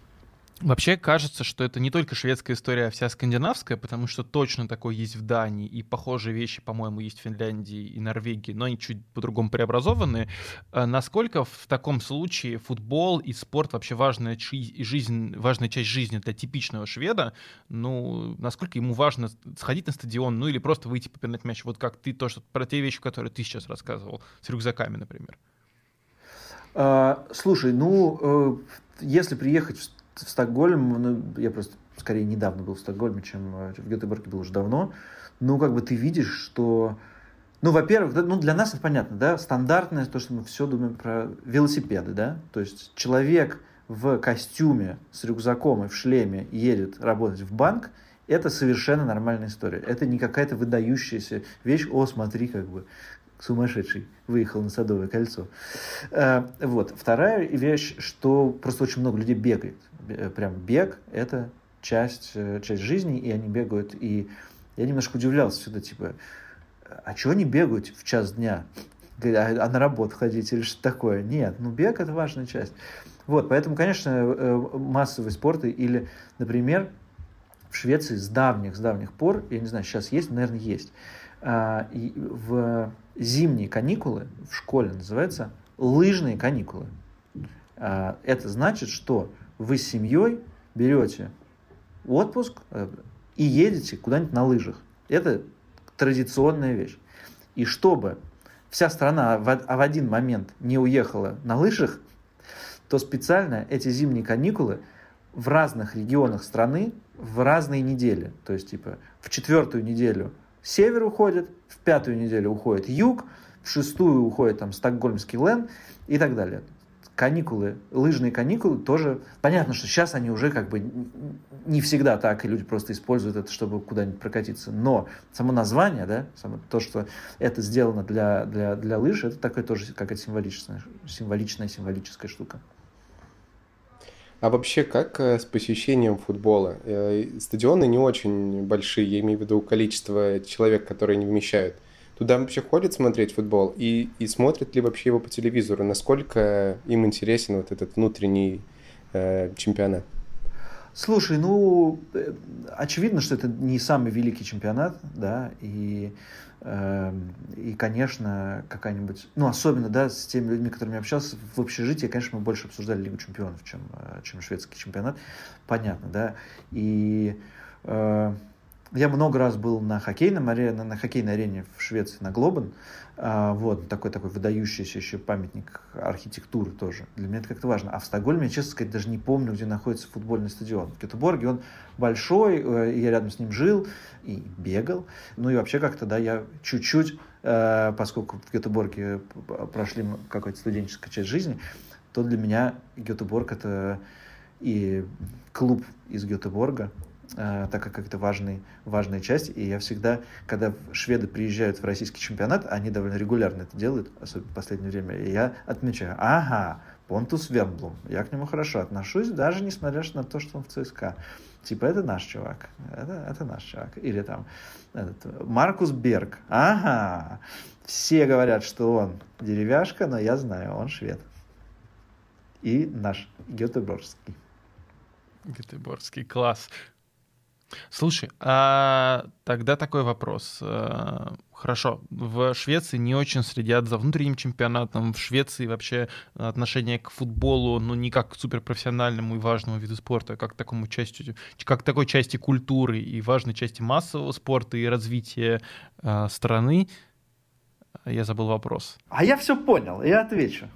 Вообще кажется, что это не только шведская история, а вся скандинавская, потому что точно такое есть в Дании, и похожие вещи, по-моему, есть в Финляндии и Норвегии, но они чуть по-другому преобразованы. А насколько в таком случае футбол и спорт вообще важная, жизнь, важная часть жизни для типичного шведа? Ну, насколько ему важно сходить на стадион, ну или просто выйти попинать мяч? Вот как ты, то, что, про те вещи, которые ты сейчас рассказывал, с рюкзаками, например. А, слушай, ну, э, если приехать в Стокгольм, ну, я просто скорее недавно был в Стокгольме, чем э, в Гетеборге был уже давно, ну, как бы ты видишь, что... Ну, во-первых, да, ну, для нас это понятно, да, стандартное, то, что мы все думаем про велосипеды, да, то есть человек в костюме с рюкзаком и в шлеме едет работать в банк, это совершенно нормальная история. Это не какая-то выдающаяся вещь, о, смотри, как бы, сумасшедший выехал на Садовое кольцо. Э, вот. Вторая вещь, что просто очень много людей бегает. Э, прям бег – это часть, э, часть жизни, и они бегают. И я немножко удивлялся сюда, типа, а чего они бегают в час дня? А, а на работу ходить или что такое? Нет, ну бег – это важная часть. Вот, поэтому, конечно, массовые спорты или, например, в Швеции с давних, с давних пор, я не знаю, сейчас есть, наверное, есть, в зимние каникулы в школе называется лыжные каникулы. А, это значит, что вы с семьей берете отпуск э, и едете куда-нибудь на лыжах. Это традиционная вещь. И чтобы вся страна а в один момент не уехала на лыжах, то специально эти зимние каникулы в разных регионах страны в разные недели. То есть, типа, в четвертую неделю север уходит, в пятую неделю уходит юг, в шестую уходит там стокгольмский лен и так далее. Каникулы, лыжные каникулы тоже, понятно, что сейчас они уже как бы не всегда так, и люди просто используют это, чтобы куда-нибудь прокатиться, но само название, да, само то, что это сделано для, для, для лыж, это такое тоже какая-то символичная, символичная, символическая штука. А вообще, как э, с посещением футбола? Э, стадионы не очень большие, я имею в виду количество человек, которые не вмещают. Туда вообще ходят смотреть футбол и, и смотрят ли вообще его по телевизору? Насколько им интересен вот этот внутренний э, чемпионат? Слушай, ну, э, очевидно, что это не самый великий чемпионат, да, и Эм, и, конечно, какая-нибудь... Ну, особенно, да, с теми людьми, которыми я общался в общежитии, конечно, мы больше обсуждали Лигу чемпионов, чем, э, чем шведский чемпионат. Понятно, да. И... Э, Я много раз был на хоккейном арене, на хоккейной арене в Швеции, на Глобен. А, вот, такой такой выдающийся еще памятник архитектуры тоже. Для меня это как-то важно. А в Стокгольме, честно сказать, даже не помню, где находится футбольный стадион. В Гетеборге он большой, э, я рядом с ним жил и бегал. Ну и вообще как-то, да, я чуть-чуть, э, поскольку в Гетеборге прошли какая-то студенческая часть жизни, то для меня Гетеборг это и клуб из Гетеборга, так как это важный, важная часть. И я всегда, когда шведы приезжают в российский чемпионат, они довольно регулярно это делают, особенно в последнее время, и я отмечаю, ага, Понтус Вернблум, я к нему хорошо отношусь, даже несмотря на то, что он в ЦСКА. Типа, это наш чувак, это, это наш чувак. Или там этот, Маркус Берг, ага, все говорят, что он деревяшка, но я знаю, он швед. И наш Гетеборгский. Гетеборгский, класс. Слушай, а тогда такой вопрос. Э, хорошо, в Швеции не очень следят за внутренним чемпионатом. В Швеции вообще отношение к футболу, ну, не как к суперпрофессиональному и важному виду спорта, а как к такому части, как к такой части культуры и важной части массового спорта и развития э, страны. Я забыл вопрос. А я все понял, я отвечу.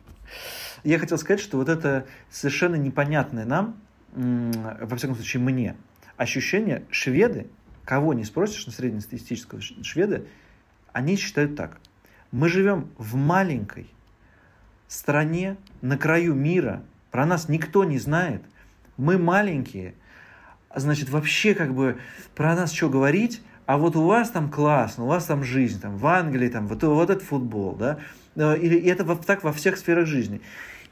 Я хотел сказать, что вот это совершенно непонятное нам, во всяком случае мне, ощущение, шведы, кого не спросишь на среднестатистического шведа, они считают так. Мы живем в маленькой стране на краю мира, про нас никто не знает, мы маленькие, значит, вообще как бы про нас что говорить, а вот у вас там классно, у вас там жизнь, там в Англии, там вот, вот этот футбол, да, э, и, и это так во всех сферах жизни.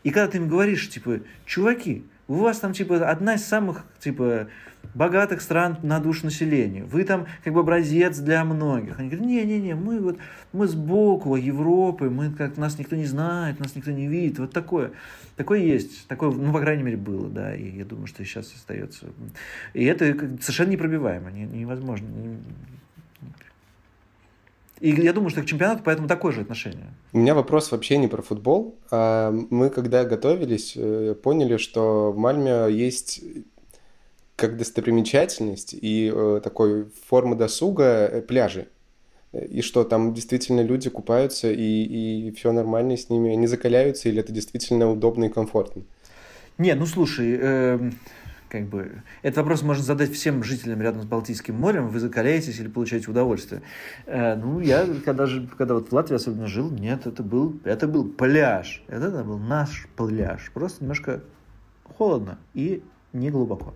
И когда ты им говоришь, типа, чуваки, у вас там, типа, одна из самых, типа, богатых стран на душу населения. Вы там, как бы, образец для многих. Они говорят, не-не-не, мы вот, мы сбоку Европы, мы как нас никто не знает, нас никто не видит. Вот такое. Такое есть. Такое, ну, по крайней мере, было, да. И я думаю, что сейчас остается. И это совершенно непробиваемо, невозможно. И я думаю, что к чемпионату поэтому такое же отношение. У меня вопрос вообще не про футбол. А мы, когда готовились, э, поняли, что в Мальме есть как достопримечательность и э, такой форма досуга э, пляжи. И что там действительно люди купаются, и, и все нормально с ними, они закаляются, или это действительно удобно и комфортно? Не, ну слушай, э, как бы, этот вопрос можно задать всем жителям рядом с Балтийским морем, вы закаляетесь или получаете удовольствие. Э, ну, я, когда, же, когда вот в Латвии особенно жил, нет, это был, это был пляж, это, это был наш пляж, просто немножко холодно и не глубоко.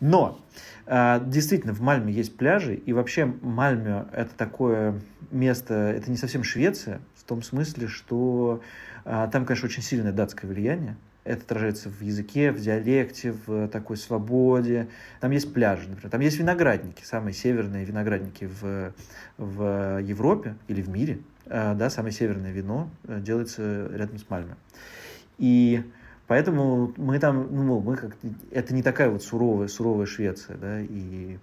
Но э, действительно в Мальме есть пляжи, и вообще Мальме это такое место, это не совсем Швеция, в том смысле, что э, там, конечно, очень сильное датское влияние. Это отражается в языке, в диалекте, в такой свободе. Там есть пляжи, например. Там есть виноградники, самые северные виноградники в, в Европе или в мире. Э, да, самое северное вино делается рядом с Мальме. И Поэтому мы там, ну, мы как это не такая вот суровая, суровая Швеция, да, и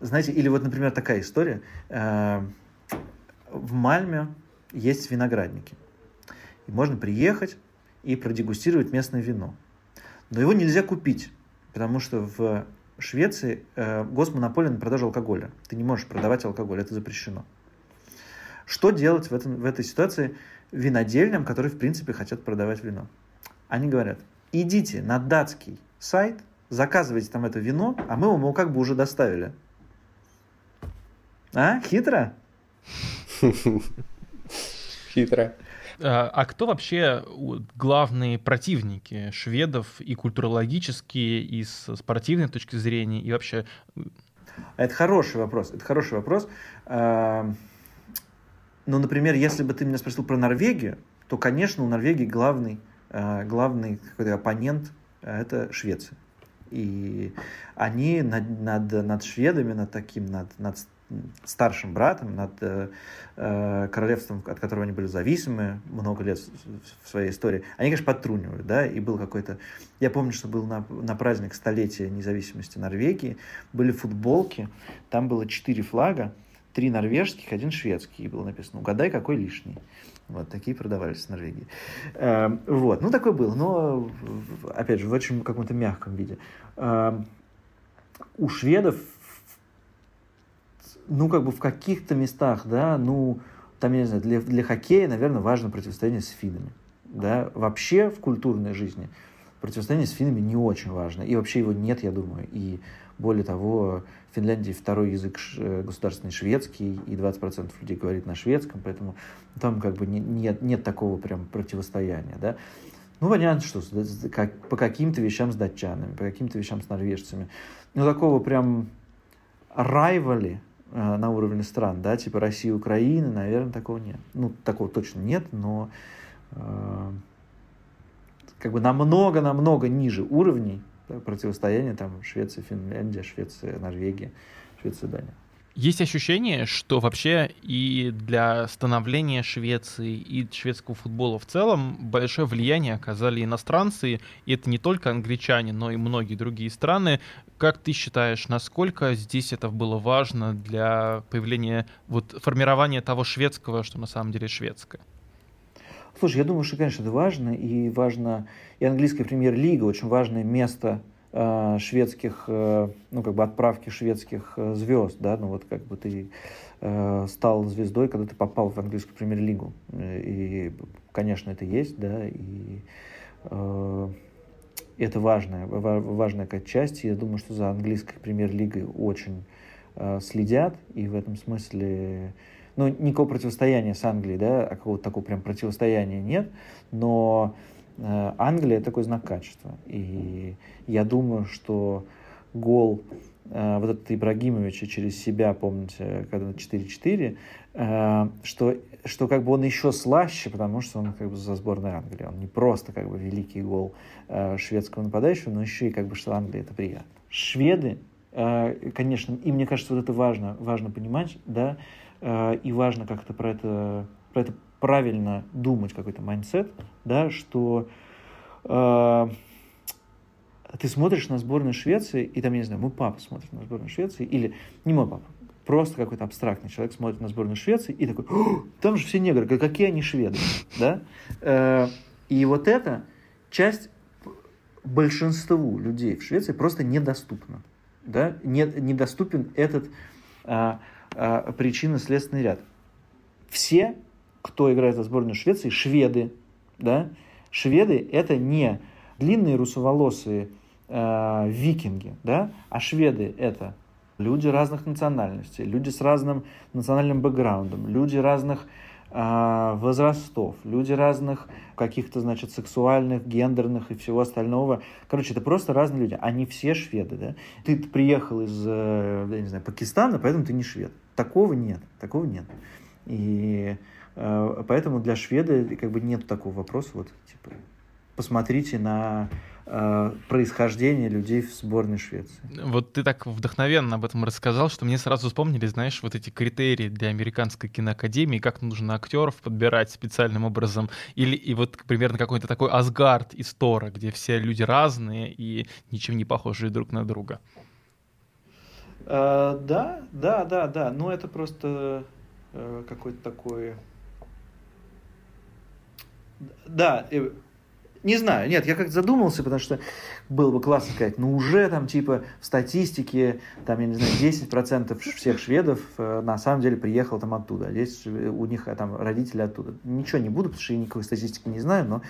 знаете, или вот, например, такая история. Э, в Мальме есть виноградники. И можно приехать и продегустировать местное вино. Но его нельзя купить, потому что в Швеции э, госмонополия на продажу алкоголя. Ты не можешь продавать алкоголь, это запрещено. Что делать в, этом, в этой ситуации винодельням, которые, в принципе, хотят продавать вино? Они говорят, идите на датский сайт, заказывайте там это вино, а мы вам его как бы уже доставили. А? Хитро? Хитро. А, а кто вообще главные противники шведов и культурологические, и с спортивной точки зрения, и вообще... Это хороший вопрос. Это хороший вопрос. А, ну, например, если бы ты меня спросил про Норвегию, то, конечно, у Норвегии главный Э, главный какой-то оппонент э, это Швеция. И они над, над, над шведами, над таким, над, над старшим братом, над э, э королевством, от которого они были зависимы много лет в своей истории, они, конечно, подтрунивают, да, и был какой-то... Я помню, что был на, на праздник столетия независимости Норвегии, были футболки, там было четыре флага, три норвежских, один шведский, и было написано «Угадай, какой лишний». Вот такие продавались в Норвегии. Эм, вот, ну такое было, но опять же в очень каком-то мягком виде. Эм, у шведов ну, как бы в каких-то местах, да, ну, там, я не знаю, для, для хоккея, наверное, важно противостояние с финнами. Да? Вообще в культурной жизни противостояние с финнами не очень важно. И вообще его нет, я думаю. И более того, в Финляндии второй язык э, государственный шведский, и 20% людей говорит на шведском, поэтому там как бы нет, нет такого прям противостояния. Да? Ну, понятно, что как, по каким-то вещам с датчанами, по каким-то вещам с норвежцами. Но такого прям райвали на уровне стран, да, типа России, Украины, наверное, такого нет. Ну, такого точно нет, но э, как бы намного-намного ниже уровней да, противостояния там Швеция, Финляндия, Швеция, Норвегия, Швеция, Дания. Есть ощущение, что вообще и для становления Швеции, и шведского футбола в целом большое влияние оказали иностранцы, и это не только англичане, но и многие другие страны. Как ты считаешь, насколько здесь это было важно для появления, вот формирования того шведского, что на самом деле шведское? Слушай, я думаю, что, конечно, это важно, и важно, и английская премьер-лига очень важное место шведских, э, ну, как бы отправки шведских э, звезд, да, ну, вот как бы ты э, стал звездой, когда ты попал в английскую премьер-лигу, и, конечно, это есть, да, и э, это важная, важная какая-то часть, я думаю, что за английской премьер-лигой очень э, следят, и в этом смысле ну, никакого противостояния с Англией, да, а какого-то такого прям противостояния нет, но э, Англия такой знак качества. И я думаю, что гол э, вот этот Ибрагимовича через себя, помните, когда 4-4, э, что, что как бы он еще слаще, потому что он как бы за сборной Англии. Он не просто как бы великий гол э, шведского нападающего, но еще и как бы, что Англия это приятно. Шведы, э, конечно, и мне кажется, вот это важно, важно понимать, да, Э, и важно как-то про это, про это правильно думать, какой-то mindset, да, что э, ты смотришь на сборную Швеции, и там, я не знаю, мой папа смотрит на сборную Швеции, или не мой папа, просто какой-то абстрактный человек смотрит на сборную Швеции и такой, там же все негры, какие они шведы, да? Э, и вот эта часть большинству людей в Швеции просто недоступна, да? Недоступен этот а, а, причинно-следственный ряд. Все, кто играет за сборную Швеции, шведы. Да? Шведы – это не длинные русоволосые э, викинги, да? а шведы – это люди разных национальностей, люди с разным национальным бэкграундом, люди разных э, возрастов, люди разных каких-то, значит, сексуальных, гендерных и всего остального. Короче, это просто разные люди. Они все шведы, да? Ты приехал из, э, я не знаю, Пакистана, поэтому ты не швед. Такого нет, такого нет. И поэтому для шведа как бы нет такого вопроса, вот, типа, посмотрите на э, происхождение людей в сборной Швеции. Вот ты так вдохновенно об этом рассказал, что мне сразу вспомнили, знаешь, вот эти критерии для американской киноакадемии, как нужно актеров подбирать специальным образом, или и вот примерно какой-то такой Асгард из Тора, где все люди разные и ничем не похожие друг на друга. Uh, да, да, да, да. Но это просто uh, какой-то такой... Да, э, не знаю, нет, я как-то задумался, потому что было бы классно сказать, ну уже там типа в статистике, там, я не знаю, 10% всех шведов э, на самом деле приехал там оттуда, а здесь у них там родители оттуда. Ничего не буду, потому что я никакой статистики не знаю, но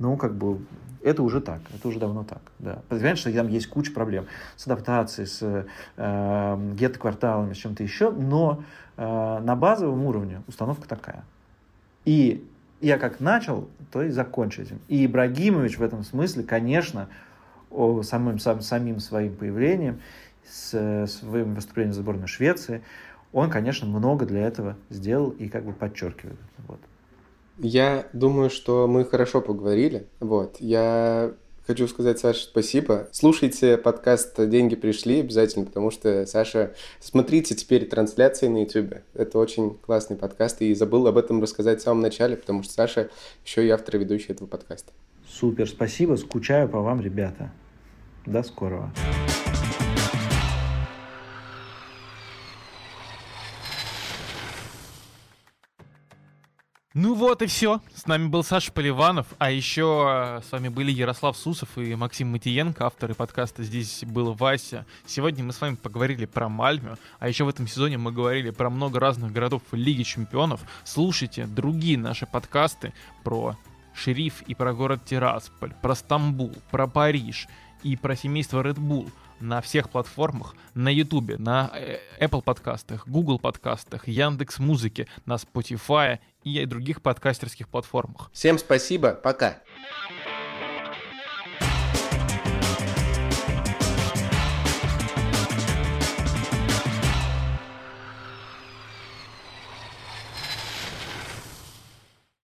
ну, как бы, это уже так, это уже давно так, да. Понимаешь, что там есть куча проблем с адаптацией, с э, гетто-кварталами, с чем-то еще, но э, на базовом уровне установка такая. И я как начал, то и закончу этим. И Ибрагимович в этом смысле, конечно, о, самым, сам, самим своим появлением, с своим выступлением за сборную Швеции, он, конечно, много для этого сделал и как бы подчеркивает. Вот. Я думаю, что мы хорошо поговорили. Вот. Я хочу сказать Саше спасибо. Слушайте подкаст «Деньги пришли» обязательно, потому что, Саша, смотрите теперь трансляции на YouTube. Это очень классный подкаст, и забыл об этом рассказать в самом начале, потому что Саша еще и автор и ведущий этого подкаста. Супер, спасибо. Скучаю по вам, ребята. До скорого. Ну вот и все. С нами был Саша Поливанов, а еще с вами были Ярослав Сусов и Максим Матиенко, авторы подкаста «Здесь был Вася». Сегодня мы с вами поговорили про Мальмю, а еще в этом сезоне мы говорили про много разных городов Лиги Чемпионов. Слушайте другие наши подкасты про Шериф и про город Тирасполь, про Стамбул, про Париж и про семейство Red Bull на всех платформах, на YouTube, на э, Apple подкастах, Google подкастах, Яндекс Музыке, на Spotify и других подкастерских платформах. Всем спасибо, пока.